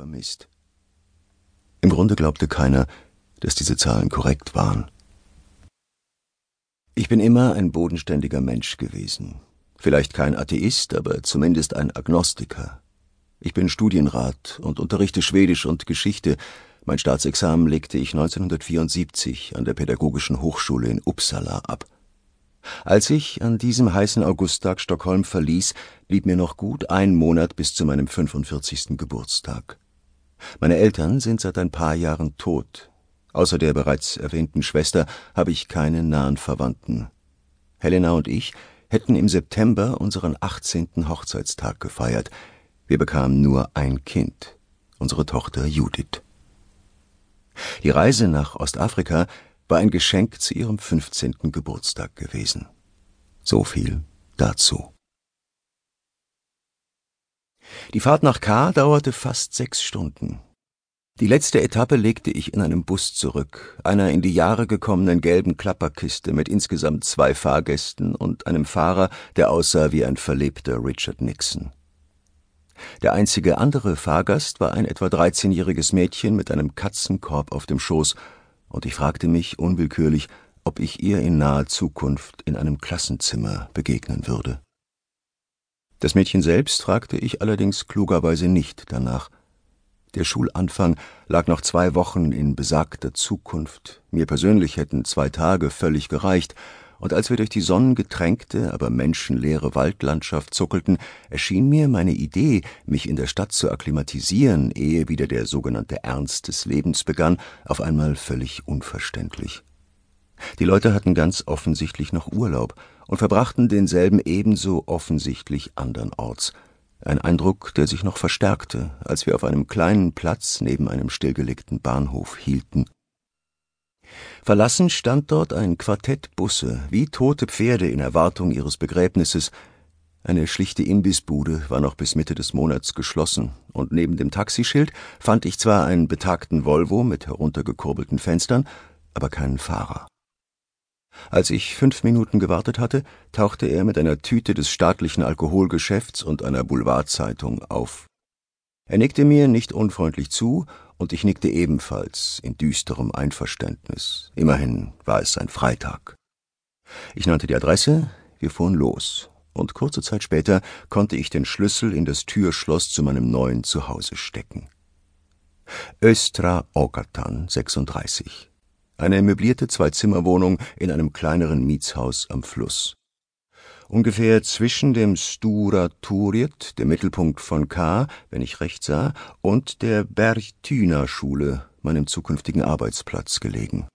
vermisst. Im Grunde glaubte keiner, dass diese Zahlen korrekt waren. Ich bin immer ein bodenständiger Mensch gewesen. Vielleicht kein Atheist, aber zumindest ein Agnostiker. Ich bin Studienrat und unterrichte Schwedisch und Geschichte. Mein Staatsexamen legte ich 1974 an der Pädagogischen Hochschule in Uppsala ab. Als ich an diesem heißen Augusttag Stockholm verließ, blieb mir noch gut ein Monat bis zu meinem 45. Geburtstag. Meine Eltern sind seit ein paar Jahren tot. Außer der bereits erwähnten Schwester habe ich keine nahen Verwandten. Helena und ich hätten im September unseren 18. Hochzeitstag gefeiert. Wir bekamen nur ein Kind, unsere Tochter Judith. Die Reise nach Ostafrika war ein Geschenk zu ihrem 15. Geburtstag gewesen. So viel dazu. Die Fahrt nach K dauerte fast sechs Stunden. Die letzte Etappe legte ich in einem Bus zurück, einer in die Jahre gekommenen gelben Klapperkiste mit insgesamt zwei Fahrgästen und einem Fahrer, der aussah wie ein verlebter Richard Nixon. Der einzige andere Fahrgast war ein etwa 13-jähriges Mädchen mit einem Katzenkorb auf dem Schoß, und ich fragte mich unwillkürlich, ob ich ihr in naher Zukunft in einem Klassenzimmer begegnen würde. Das Mädchen selbst fragte ich allerdings klugerweise nicht danach. Der Schulanfang lag noch zwei Wochen in besagter Zukunft, mir persönlich hätten zwei Tage völlig gereicht, und als wir durch die sonnengetränkte, aber menschenleere Waldlandschaft zuckelten, erschien mir meine Idee, mich in der Stadt zu akklimatisieren, ehe wieder der sogenannte Ernst des Lebens begann, auf einmal völlig unverständlich. Die Leute hatten ganz offensichtlich noch Urlaub und verbrachten denselben ebenso offensichtlich andernorts – ein Eindruck, der sich noch verstärkte, als wir auf einem kleinen Platz neben einem stillgelegten Bahnhof hielten. Verlassen stand dort ein Quartett Busse, wie tote Pferde in Erwartung ihres Begräbnisses. Eine schlichte Imbissbude war noch bis Mitte des Monats geschlossen, und neben dem Taxischild fand ich zwar einen betagten Volvo mit heruntergekurbelten Fenstern, aber keinen Fahrer. Als ich fünf Minuten gewartet hatte, tauchte er mit einer Tüte des staatlichen Alkoholgeschäfts und einer Boulevardzeitung auf. Er nickte mir nicht unfreundlich zu, und ich nickte ebenfalls in düsterem Einverständnis. Immerhin war es ein Freitag. Ich nannte die Adresse, wir fuhren los, und kurze Zeit später konnte ich den Schlüssel in das Türschloss zu meinem neuen Zuhause stecken. Östra Okatan 36 eine möblierte Zwei-Zimmer-Wohnung in einem kleineren Mietshaus am Fluss. Ungefähr zwischen dem Stura Turjet, dem Mittelpunkt von K., wenn ich recht sah, und der Berchtüner-Schule, meinem zukünftigen Arbeitsplatz, gelegen.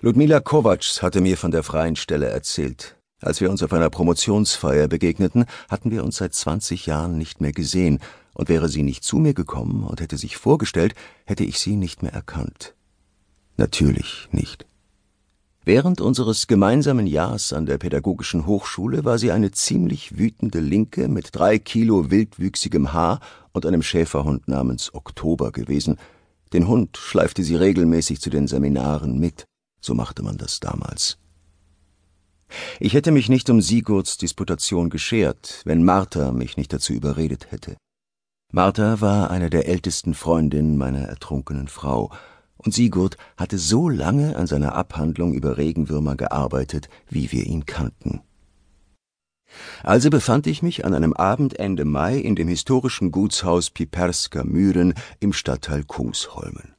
Ludmila Kovacs hatte mir von der freien Stelle erzählt. Als wir uns auf einer Promotionsfeier begegneten, hatten wir uns seit zwanzig Jahren nicht mehr gesehen, und wäre sie nicht zu mir gekommen und hätte sich vorgestellt, hätte ich sie nicht mehr erkannt. Natürlich nicht. Während unseres gemeinsamen Jahres an der Pädagogischen Hochschule war sie eine ziemlich wütende Linke mit drei Kilo wildwüchsigem Haar und einem Schäferhund namens Oktober gewesen. Den Hund schleifte sie regelmäßig zu den Seminaren mit, so machte man das damals. Ich hätte mich nicht um Sigurds Disputation geschert, wenn Martha mich nicht dazu überredet hätte. Martha war eine der ältesten Freundinnen meiner ertrunkenen Frau, und Sigurd hatte so lange an seiner Abhandlung über Regenwürmer gearbeitet, wie wir ihn kannten. Also befand ich mich an einem Abend Ende Mai in dem historischen Gutshaus Piperska Mühren im Stadtteil Kungsholmen.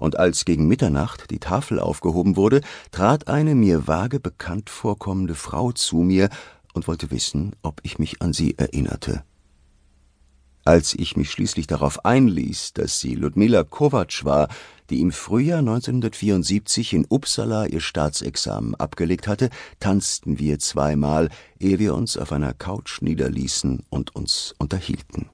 Und als gegen Mitternacht die Tafel aufgehoben wurde, trat eine mir vage bekannt vorkommende Frau zu mir und wollte wissen, ob ich mich an sie erinnerte. Als ich mich schließlich darauf einließ, dass sie Ludmila Kovac war, die im Frühjahr 1974 in Uppsala ihr Staatsexamen abgelegt hatte, tanzten wir zweimal, ehe wir uns auf einer Couch niederließen und uns unterhielten.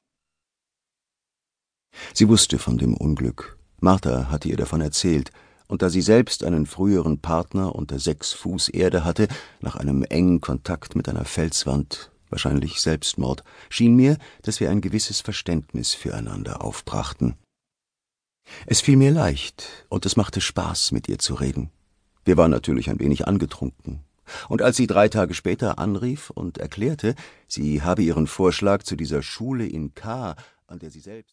Sie wusste von dem Unglück. Martha hatte ihr davon erzählt, und da sie selbst einen früheren Partner unter sechs Fuß Erde hatte, nach einem engen Kontakt mit einer Felswand, wahrscheinlich Selbstmord, schien mir, dass wir ein gewisses Verständnis füreinander aufbrachten. Es fiel mir leicht, und es machte Spaß, mit ihr zu reden. Wir waren natürlich ein wenig angetrunken. Und als sie drei Tage später anrief und erklärte, sie habe ihren Vorschlag zu dieser Schule in K., an der sie selbst